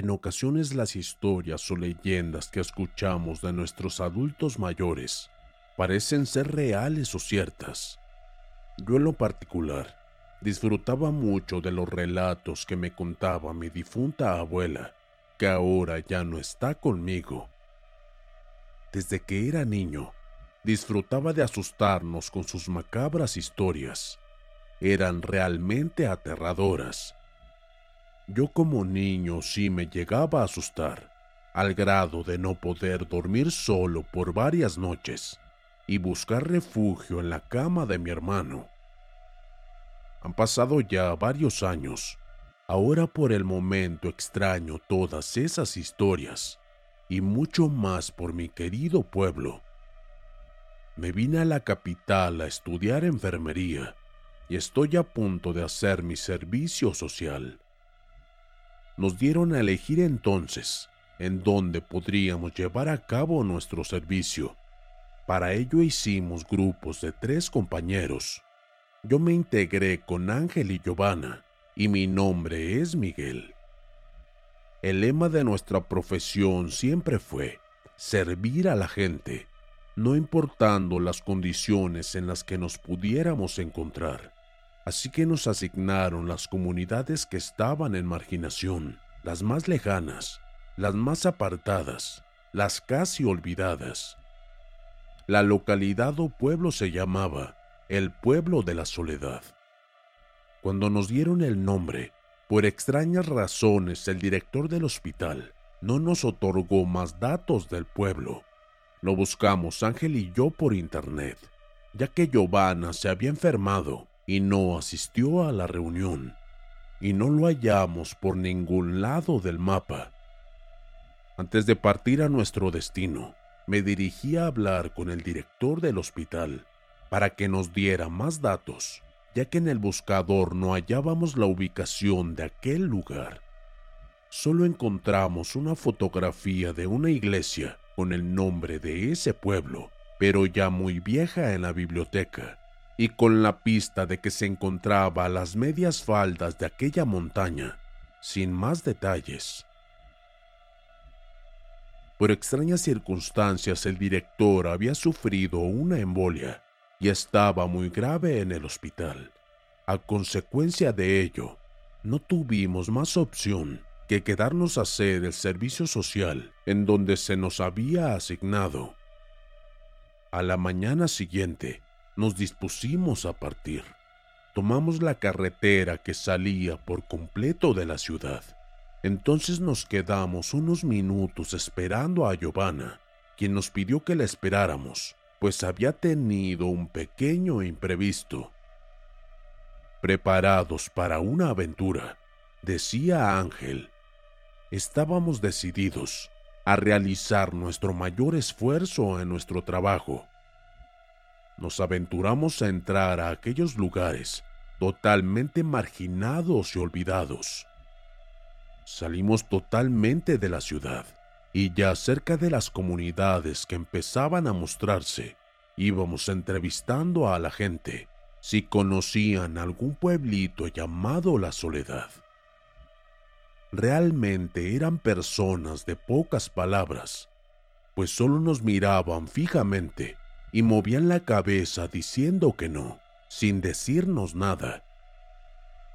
En ocasiones las historias o leyendas que escuchamos de nuestros adultos mayores parecen ser reales o ciertas. Yo en lo particular disfrutaba mucho de los relatos que me contaba mi difunta abuela, que ahora ya no está conmigo. Desde que era niño, disfrutaba de asustarnos con sus macabras historias. Eran realmente aterradoras. Yo como niño sí me llegaba a asustar, al grado de no poder dormir solo por varias noches y buscar refugio en la cama de mi hermano. Han pasado ya varios años. Ahora por el momento extraño todas esas historias y mucho más por mi querido pueblo. Me vine a la capital a estudiar enfermería y estoy a punto de hacer mi servicio social. Nos dieron a elegir entonces en dónde podríamos llevar a cabo nuestro servicio. Para ello hicimos grupos de tres compañeros. Yo me integré con Ángel y Giovanna y mi nombre es Miguel. El lema de nuestra profesión siempre fue servir a la gente, no importando las condiciones en las que nos pudiéramos encontrar. Así que nos asignaron las comunidades que estaban en marginación, las más lejanas, las más apartadas, las casi olvidadas. La localidad o pueblo se llamaba el pueblo de la soledad. Cuando nos dieron el nombre, por extrañas razones el director del hospital no nos otorgó más datos del pueblo. Lo buscamos Ángel y yo por internet, ya que Giovanna se había enfermado y no asistió a la reunión, y no lo hallamos por ningún lado del mapa. Antes de partir a nuestro destino, me dirigí a hablar con el director del hospital para que nos diera más datos, ya que en el buscador no hallábamos la ubicación de aquel lugar. Solo encontramos una fotografía de una iglesia con el nombre de ese pueblo, pero ya muy vieja en la biblioteca, y con la pista de que se encontraba a las medias faldas de aquella montaña, sin más detalles. Por extrañas circunstancias el director había sufrido una embolia y estaba muy grave en el hospital. A consecuencia de ello, no tuvimos más opción que quedarnos a hacer el servicio social en donde se nos había asignado. A la mañana siguiente, nos dispusimos a partir. Tomamos la carretera que salía por completo de la ciudad. Entonces nos quedamos unos minutos esperando a Giovanna, quien nos pidió que la esperáramos, pues había tenido un pequeño imprevisto. Preparados para una aventura, decía Ángel, estábamos decididos a realizar nuestro mayor esfuerzo en nuestro trabajo. Nos aventuramos a entrar a aquellos lugares totalmente marginados y olvidados. Salimos totalmente de la ciudad y ya cerca de las comunidades que empezaban a mostrarse, íbamos entrevistando a la gente si conocían algún pueblito llamado La Soledad. Realmente eran personas de pocas palabras, pues solo nos miraban fijamente y movían la cabeza diciendo que no, sin decirnos nada.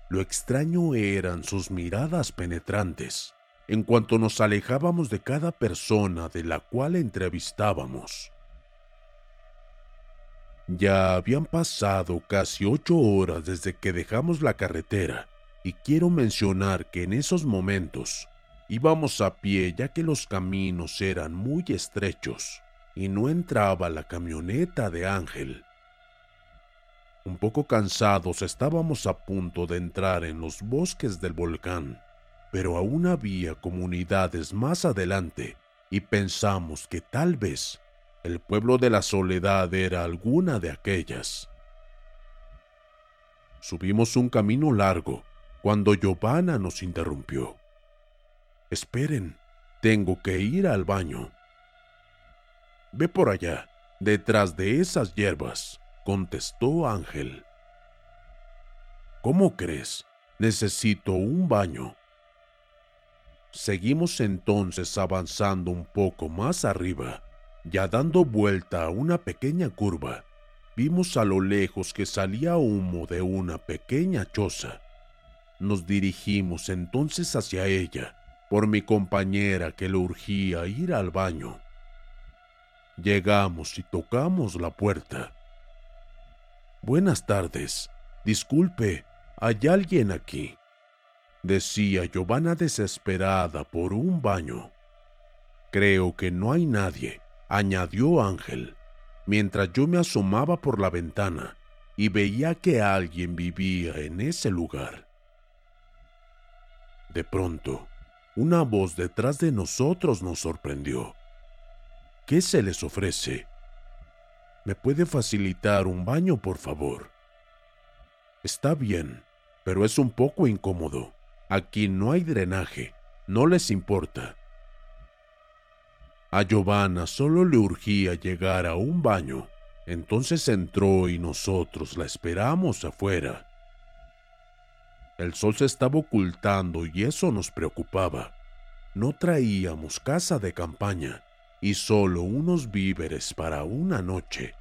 Lo extraño eran sus miradas penetrantes en cuanto nos alejábamos de cada persona de la cual entrevistábamos. Ya habían pasado casi ocho horas desde que dejamos la carretera y quiero mencionar que en esos momentos íbamos a pie ya que los caminos eran muy estrechos y no entraba la camioneta de Ángel. Un poco cansados estábamos a punto de entrar en los bosques del volcán, pero aún había comunidades más adelante y pensamos que tal vez el pueblo de la soledad era alguna de aquellas. Subimos un camino largo cuando Giovanna nos interrumpió. Esperen, tengo que ir al baño. Ve por allá, detrás de esas hierbas, contestó Ángel. ¿Cómo crees? Necesito un baño. Seguimos entonces avanzando un poco más arriba, ya dando vuelta a una pequeña curva, vimos a lo lejos que salía humo de una pequeña choza. Nos dirigimos entonces hacia ella, por mi compañera que le urgía ir al baño. Llegamos y tocamos la puerta. Buenas tardes. Disculpe, ¿hay alguien aquí? Decía Giovanna desesperada por un baño. Creo que no hay nadie, añadió Ángel, mientras yo me asomaba por la ventana y veía que alguien vivía en ese lugar. De pronto, una voz detrás de nosotros nos sorprendió. ¿Qué se les ofrece? ¿Me puede facilitar un baño, por favor? Está bien, pero es un poco incómodo. Aquí no hay drenaje. No les importa. A Giovanna solo le urgía llegar a un baño. Entonces entró y nosotros la esperamos afuera. El sol se estaba ocultando y eso nos preocupaba. No traíamos casa de campaña y solo unos víveres para una noche.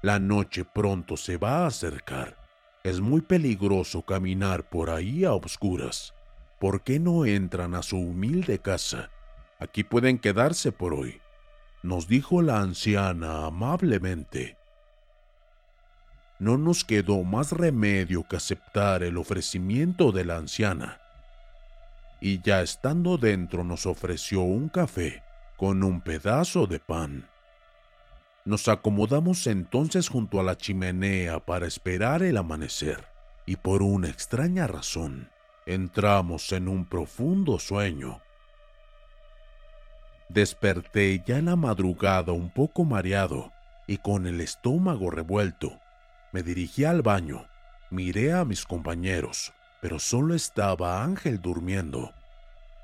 La noche pronto se va a acercar. Es muy peligroso caminar por ahí a oscuras. ¿Por qué no entran a su humilde casa? Aquí pueden quedarse por hoy, nos dijo la anciana amablemente no nos quedó más remedio que aceptar el ofrecimiento de la anciana. Y ya estando dentro nos ofreció un café con un pedazo de pan. Nos acomodamos entonces junto a la chimenea para esperar el amanecer, y por una extraña razón entramos en un profundo sueño. Desperté ya en la madrugada un poco mareado y con el estómago revuelto me dirigí al baño, miré a mis compañeros, pero solo estaba Ángel durmiendo.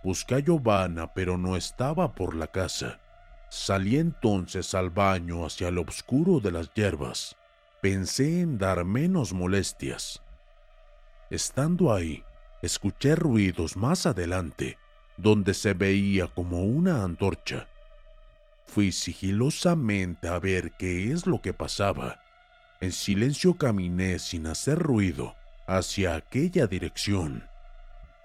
Busqué a Giovanna, pero no estaba por la casa. Salí entonces al baño hacia el oscuro de las hierbas. Pensé en dar menos molestias. Estando ahí, escuché ruidos más adelante, donde se veía como una antorcha. Fui sigilosamente a ver qué es lo que pasaba en silencio caminé sin hacer ruido hacia aquella dirección.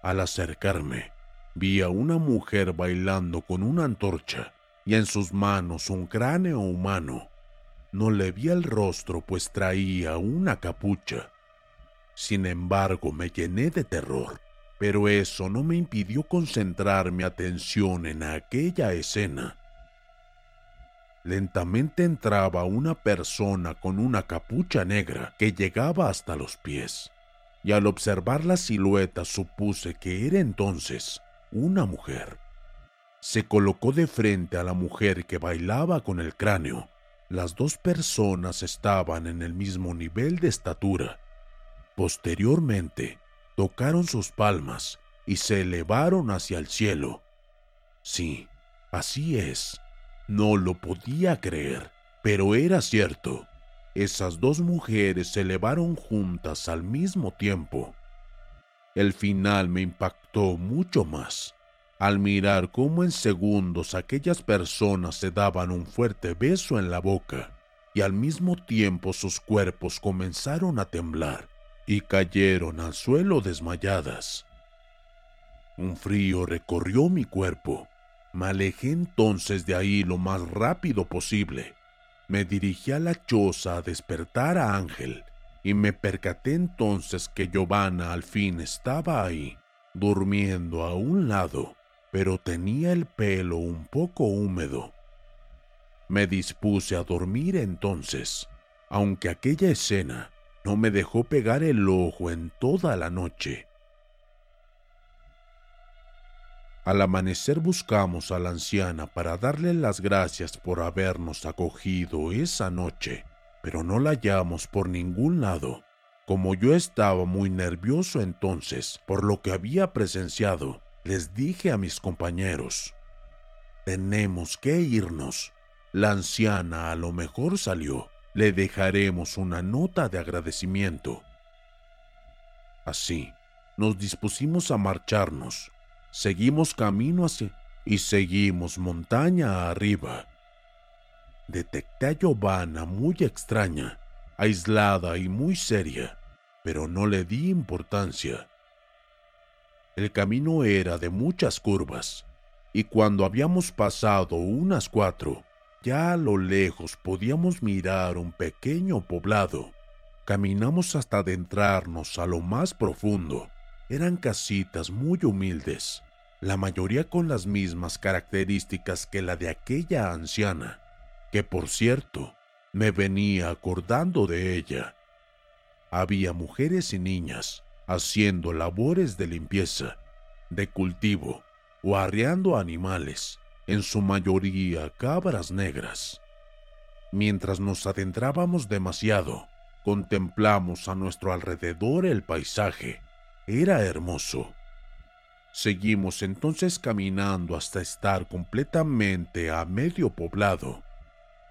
Al acercarme, vi a una mujer bailando con una antorcha y en sus manos un cráneo humano. No le vi el rostro pues traía una capucha. Sin embargo, me llené de terror, pero eso no me impidió concentrar mi atención en aquella escena. Lentamente entraba una persona con una capucha negra que llegaba hasta los pies, y al observar la silueta supuse que era entonces una mujer. Se colocó de frente a la mujer que bailaba con el cráneo. Las dos personas estaban en el mismo nivel de estatura. Posteriormente, tocaron sus palmas y se elevaron hacia el cielo. Sí, así es no lo podía creer, pero era cierto. Esas dos mujeres se elevaron juntas al mismo tiempo. El final me impactó mucho más al mirar cómo en segundos aquellas personas se daban un fuerte beso en la boca y al mismo tiempo sus cuerpos comenzaron a temblar y cayeron al suelo desmayadas. Un frío recorrió mi cuerpo. Me alejé entonces de ahí lo más rápido posible. Me dirigí a la choza a despertar a Ángel y me percaté entonces que Giovanna al fin estaba ahí, durmiendo a un lado, pero tenía el pelo un poco húmedo. Me dispuse a dormir entonces, aunque aquella escena no me dejó pegar el ojo en toda la noche. Al amanecer buscamos a la anciana para darle las gracias por habernos acogido esa noche, pero no la hallamos por ningún lado. Como yo estaba muy nervioso entonces por lo que había presenciado, les dije a mis compañeros, tenemos que irnos. La anciana a lo mejor salió. Le dejaremos una nota de agradecimiento. Así, nos dispusimos a marcharnos seguimos camino hacia y seguimos montaña arriba. Detecté a Giovanna muy extraña, aislada y muy seria, pero no le di importancia. El camino era de muchas curvas, y cuando habíamos pasado unas cuatro, ya a lo lejos podíamos mirar un pequeño poblado. Caminamos hasta adentrarnos a lo más profundo. Eran casitas muy humildes, la mayoría con las mismas características que la de aquella anciana, que por cierto me venía acordando de ella. Había mujeres y niñas haciendo labores de limpieza, de cultivo o arreando animales, en su mayoría cabras negras. Mientras nos adentrábamos demasiado, contemplamos a nuestro alrededor el paisaje. Era hermoso Seguimos entonces caminando hasta estar completamente a medio poblado,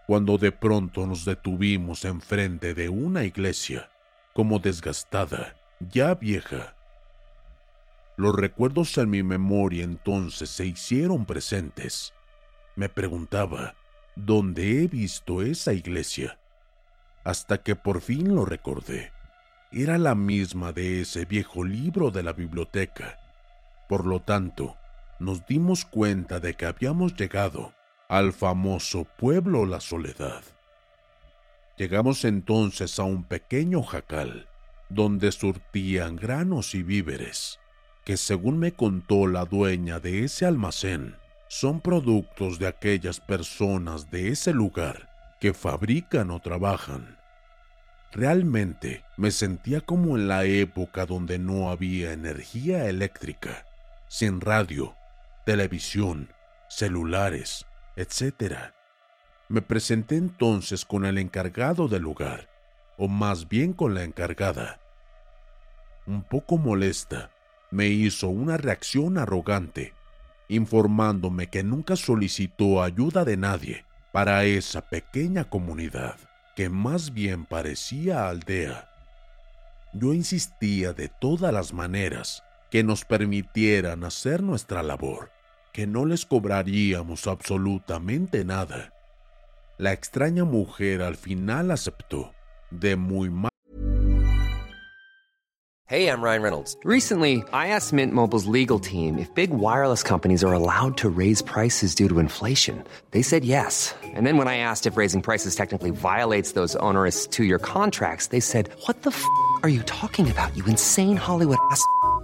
cuando de pronto nos detuvimos enfrente de una iglesia, como desgastada, ya vieja. Los recuerdos en mi memoria entonces se hicieron presentes. Me preguntaba, ¿dónde he visto esa iglesia? Hasta que por fin lo recordé. Era la misma de ese viejo libro de la biblioteca por lo tanto, nos dimos cuenta de que habíamos llegado al famoso pueblo La Soledad. Llegamos entonces a un pequeño jacal, donde surtían granos y víveres, que según me contó la dueña de ese almacén, son productos de aquellas personas de ese lugar que fabrican o trabajan. Realmente me sentía como en la época donde no había energía eléctrica sin radio, televisión, celulares, etc. Me presenté entonces con el encargado del lugar, o más bien con la encargada. Un poco molesta, me hizo una reacción arrogante, informándome que nunca solicitó ayuda de nadie para esa pequeña comunidad, que más bien parecía aldea. Yo insistía de todas las maneras que nos permitieran hacer nuestra labor, que no les cobraríamos absolutamente nada. La extraña mujer al final aceptó, de muy mal. Hey, I'm Ryan Reynolds. Recently, I asked Mint Mobile's legal team if big wireless companies are allowed to raise prices due to inflation. They said yes. And then when I asked if raising prices technically violates those onerous two-year contracts, they said, "What the f*** are you talking about? You insane Hollywood ass."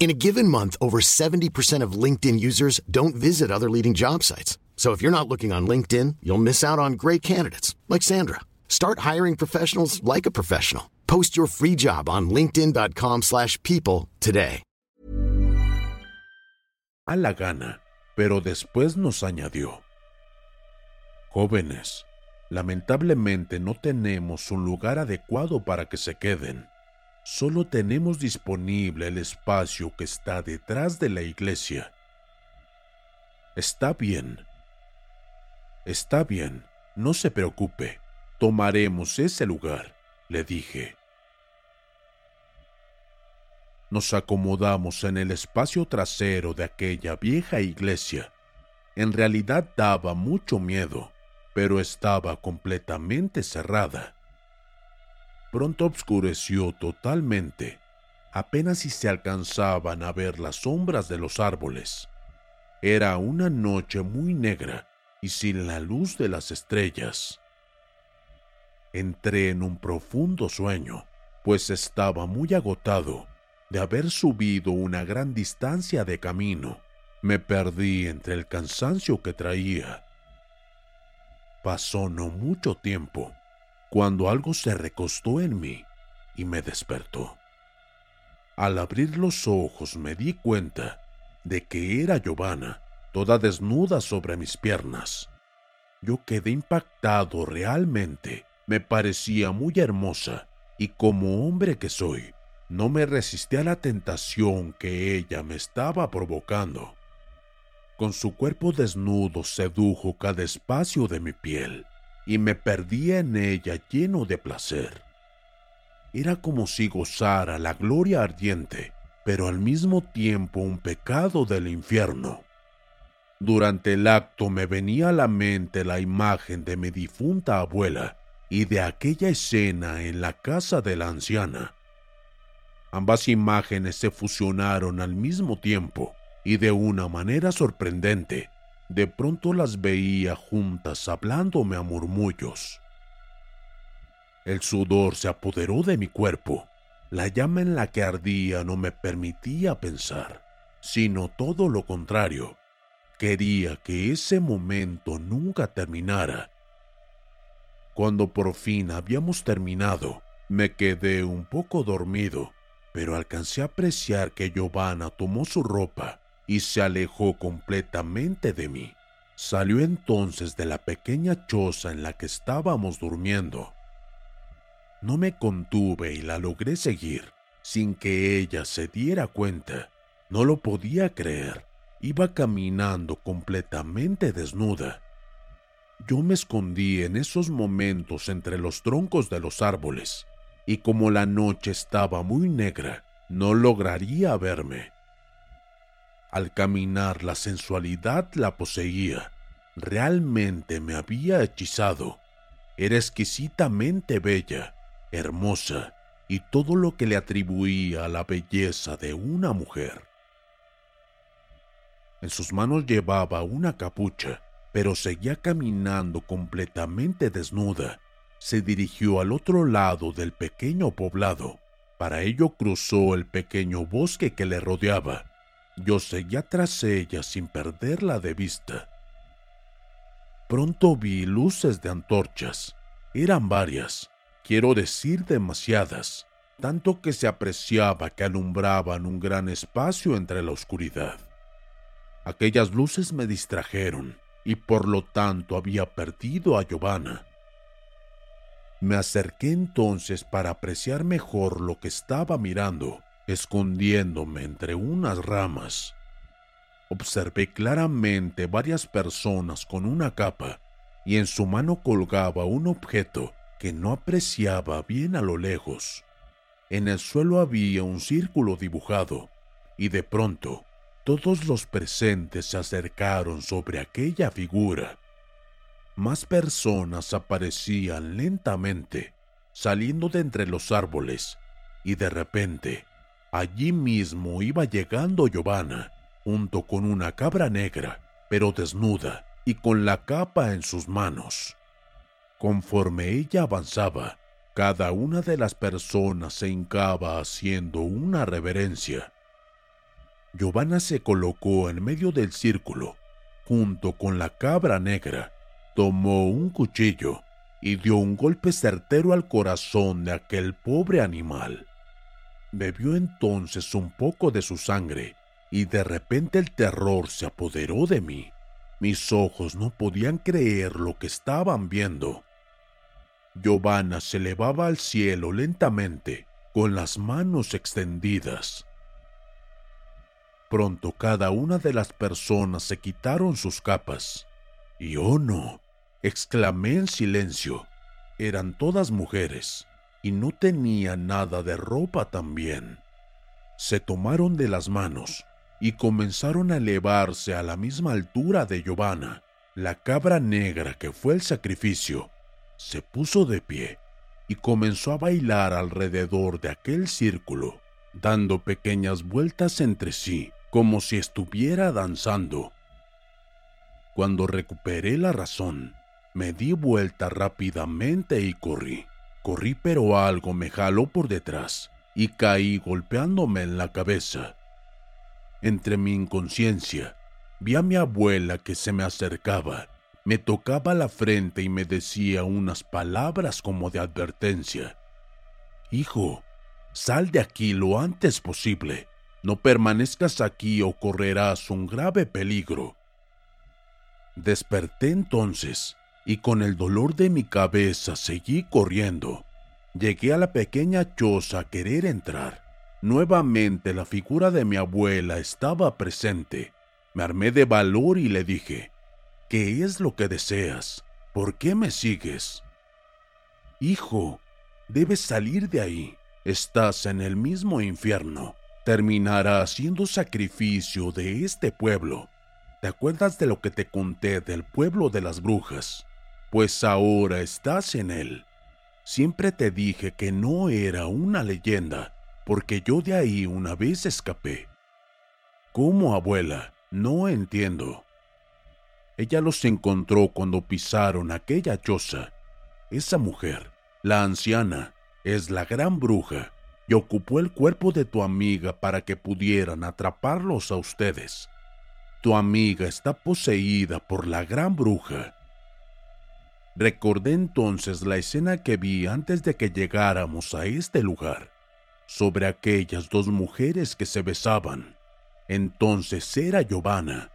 In a given month, over 70% of LinkedIn users don't visit other leading job sites. So if you're not looking on LinkedIn, you'll miss out on great candidates like Sandra. Start hiring professionals like a professional. Post your free job on linkedin.com/people today. A la gana, pero después nos añadió: Jóvenes, lamentablemente no tenemos un lugar adecuado para que se queden. Solo tenemos disponible el espacio que está detrás de la iglesia. Está bien. Está bien, no se preocupe. Tomaremos ese lugar, le dije. Nos acomodamos en el espacio trasero de aquella vieja iglesia. En realidad daba mucho miedo, pero estaba completamente cerrada. Pronto obscureció totalmente. Apenas si se alcanzaban a ver las sombras de los árboles. Era una noche muy negra y sin la luz de las estrellas. Entré en un profundo sueño, pues estaba muy agotado de haber subido una gran distancia de camino. Me perdí entre el cansancio que traía. Pasó no mucho tiempo cuando algo se recostó en mí y me despertó. Al abrir los ojos me di cuenta de que era Giovanna, toda desnuda sobre mis piernas. Yo quedé impactado realmente. Me parecía muy hermosa y como hombre que soy, no me resistí a la tentación que ella me estaba provocando. Con su cuerpo desnudo sedujo cada espacio de mi piel y me perdía en ella lleno de placer. Era como si gozara la gloria ardiente, pero al mismo tiempo un pecado del infierno. Durante el acto me venía a la mente la imagen de mi difunta abuela y de aquella escena en la casa de la anciana. Ambas imágenes se fusionaron al mismo tiempo y de una manera sorprendente de pronto las veía juntas hablándome a murmullos. El sudor se apoderó de mi cuerpo. La llama en la que ardía no me permitía pensar, sino todo lo contrario. Quería que ese momento nunca terminara. Cuando por fin habíamos terminado, me quedé un poco dormido, pero alcancé a apreciar que Giovanna tomó su ropa y se alejó completamente de mí. Salió entonces de la pequeña choza en la que estábamos durmiendo. No me contuve y la logré seguir sin que ella se diera cuenta. No lo podía creer. Iba caminando completamente desnuda. Yo me escondí en esos momentos entre los troncos de los árboles, y como la noche estaba muy negra, no lograría verme. Al caminar la sensualidad la poseía. Realmente me había hechizado. Era exquisitamente bella, hermosa y todo lo que le atribuía a la belleza de una mujer. En sus manos llevaba una capucha, pero seguía caminando completamente desnuda. Se dirigió al otro lado del pequeño poblado. Para ello cruzó el pequeño bosque que le rodeaba yo seguía tras ella sin perderla de vista. Pronto vi luces de antorchas. Eran varias, quiero decir demasiadas, tanto que se apreciaba que alumbraban un gran espacio entre la oscuridad. Aquellas luces me distrajeron y por lo tanto había perdido a Giovanna. Me acerqué entonces para apreciar mejor lo que estaba mirando escondiéndome entre unas ramas. Observé claramente varias personas con una capa y en su mano colgaba un objeto que no apreciaba bien a lo lejos. En el suelo había un círculo dibujado y de pronto todos los presentes se acercaron sobre aquella figura. Más personas aparecían lentamente, saliendo de entre los árboles, y de repente Allí mismo iba llegando Giovanna, junto con una cabra negra, pero desnuda y con la capa en sus manos. Conforme ella avanzaba, cada una de las personas se hincaba haciendo una reverencia. Giovanna se colocó en medio del círculo, junto con la cabra negra, tomó un cuchillo y dio un golpe certero al corazón de aquel pobre animal. Bebió entonces un poco de su sangre y de repente el terror se apoderó de mí. Mis ojos no podían creer lo que estaban viendo. Giovanna se elevaba al cielo lentamente, con las manos extendidas. Pronto cada una de las personas se quitaron sus capas. Y oh no, exclamé en silencio. Eran todas mujeres y no tenían nada de ropa también. Se tomaron de las manos y comenzaron a elevarse a la misma altura de Giovanna. La cabra negra que fue el sacrificio se puso de pie y comenzó a bailar alrededor de aquel círculo, dando pequeñas vueltas entre sí como si estuviera danzando. Cuando recuperé la razón, me di vuelta rápidamente y corrí. Corrí pero algo me jaló por detrás y caí golpeándome en la cabeza. Entre mi inconsciencia, vi a mi abuela que se me acercaba, me tocaba la frente y me decía unas palabras como de advertencia. Hijo, sal de aquí lo antes posible. No permanezcas aquí o correrás un grave peligro. Desperté entonces y con el dolor de mi cabeza seguí corriendo. Llegué a la pequeña choza a querer entrar. Nuevamente la figura de mi abuela estaba presente. Me armé de valor y le dije, ¿qué es lo que deseas? ¿Por qué me sigues? Hijo, debes salir de ahí. Estás en el mismo infierno terminará haciendo sacrificio de este pueblo. ¿Te acuerdas de lo que te conté del pueblo de las brujas? Pues ahora estás en él. Siempre te dije que no era una leyenda, porque yo de ahí una vez escapé. ¿Cómo, abuela? No entiendo. Ella los encontró cuando pisaron aquella choza. Esa mujer, la anciana, es la gran bruja y ocupó el cuerpo de tu amiga para que pudieran atraparlos a ustedes. Tu amiga está poseída por la gran bruja. Recordé entonces la escena que vi antes de que llegáramos a este lugar, sobre aquellas dos mujeres que se besaban. Entonces era Giovanna.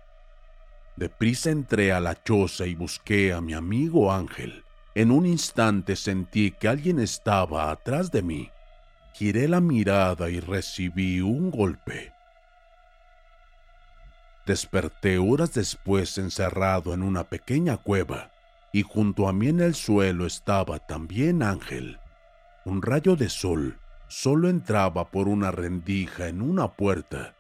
Deprisa entré a la choza y busqué a mi amigo Ángel. En un instante sentí que alguien estaba atrás de mí giré la mirada y recibí un golpe. Desperté horas después encerrado en una pequeña cueva y junto a mí en el suelo estaba también Ángel. Un rayo de sol solo entraba por una rendija en una puerta,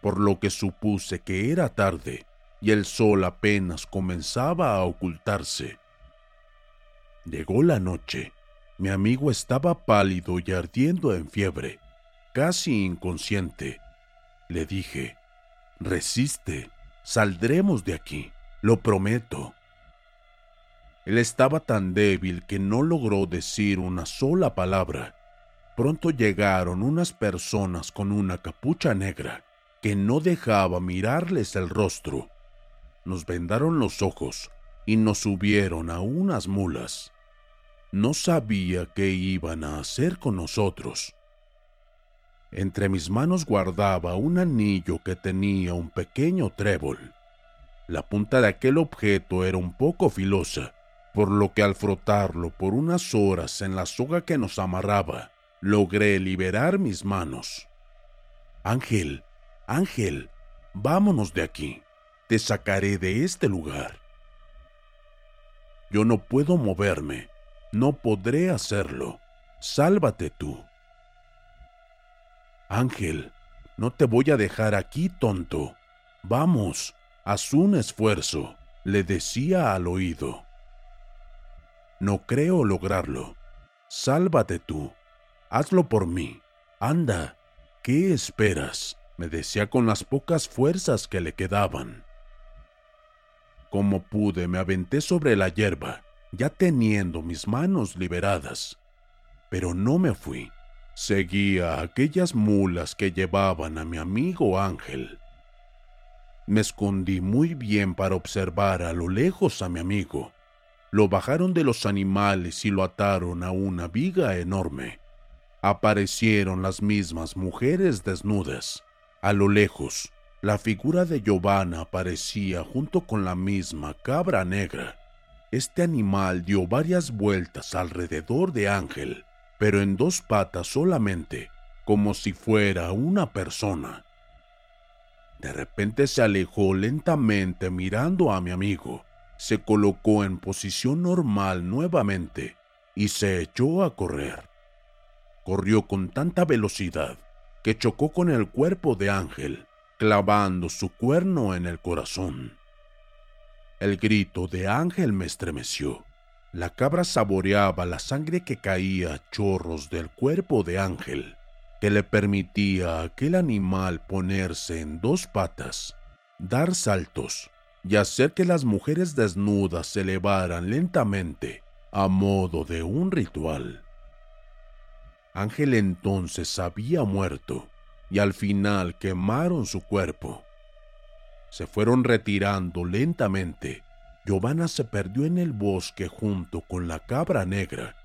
por lo que supuse que era tarde y el sol apenas comenzaba a ocultarse. Llegó la noche mi amigo estaba pálido y ardiendo en fiebre, casi inconsciente. Le dije, resiste, saldremos de aquí, lo prometo. Él estaba tan débil que no logró decir una sola palabra. Pronto llegaron unas personas con una capucha negra que no dejaba mirarles el rostro. Nos vendaron los ojos y nos subieron a unas mulas no sabía qué iban a hacer con nosotros. Entre mis manos guardaba un anillo que tenía un pequeño trébol. La punta de aquel objeto era un poco filosa, por lo que al frotarlo por unas horas en la soga que nos amarraba, logré liberar mis manos. Ángel, Ángel, vámonos de aquí. Te sacaré de este lugar. Yo no puedo moverme, no podré hacerlo. Sálvate tú. Ángel, no te voy a dejar aquí, tonto. Vamos, haz un esfuerzo, le decía al oído. No creo lograrlo. Sálvate tú. Hazlo por mí. Anda, ¿qué esperas? me decía con las pocas fuerzas que le quedaban. Como pude, me aventé sobre la hierba ya teniendo mis manos liberadas. Pero no me fui. Seguía aquellas mulas que llevaban a mi amigo Ángel. Me escondí muy bien para observar a lo lejos a mi amigo. Lo bajaron de los animales y lo ataron a una viga enorme. Aparecieron las mismas mujeres desnudas. A lo lejos, la figura de Giovanna aparecía junto con la misma cabra negra. Este animal dio varias vueltas alrededor de Ángel pero en dos patas solamente, como si fuera una persona. De repente se alejó lentamente mirando a mi amigo, se colocó en posición normal nuevamente y se echó a correr. Corrió con tanta velocidad que chocó con el cuerpo de Ángel, clavando su cuerno en el corazón. El grito de Ángel me estremeció. La cabra saboreaba la sangre que caía a chorros del cuerpo de Ángel que le permitía a aquel animal ponerse en dos patas, dar saltos y hacer que las mujeres desnudas se elevaran lentamente a modo de un ritual. Ángel entonces había muerto y al final quemaron su cuerpo. Se fueron retirando lentamente. Giovanna se perdió en el bosque junto con la cabra negra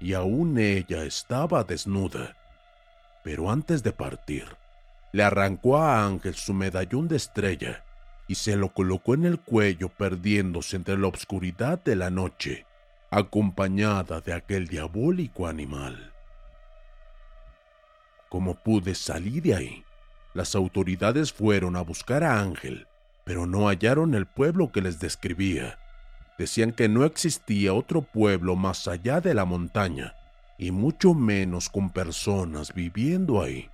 y aún ella estaba desnuda pero antes de partir, le arrancó a Ángel su medallón de estrella y se lo colocó en el cuello perdiéndose entre la oscuridad de la noche, acompañada de aquel diabólico animal. Como pude salir de ahí, las autoridades fueron a buscar a Ángel, pero no hallaron el pueblo que les describía. Decían que no existía otro pueblo más allá de la montaña, y mucho menos con personas viviendo ahí.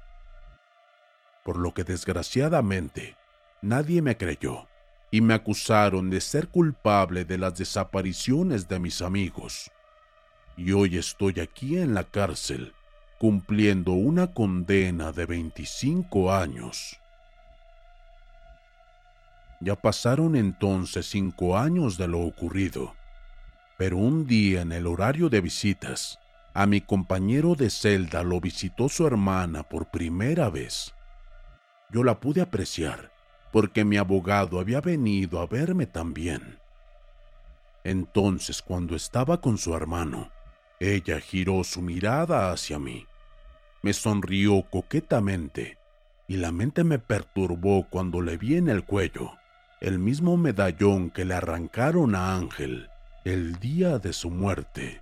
Por lo que desgraciadamente nadie me creyó y me acusaron de ser culpable de las desapariciones de mis amigos. Y hoy estoy aquí en la cárcel cumpliendo una condena de 25 años. Ya pasaron entonces cinco años de lo ocurrido, pero un día en el horario de visitas, a mi compañero de celda lo visitó su hermana por primera vez. Yo la pude apreciar porque mi abogado había venido a verme también. Entonces, cuando estaba con su hermano, ella giró su mirada hacia mí, me sonrió coquetamente y la mente me perturbó cuando le vi en el cuello el mismo medallón que le arrancaron a Ángel el día de su muerte.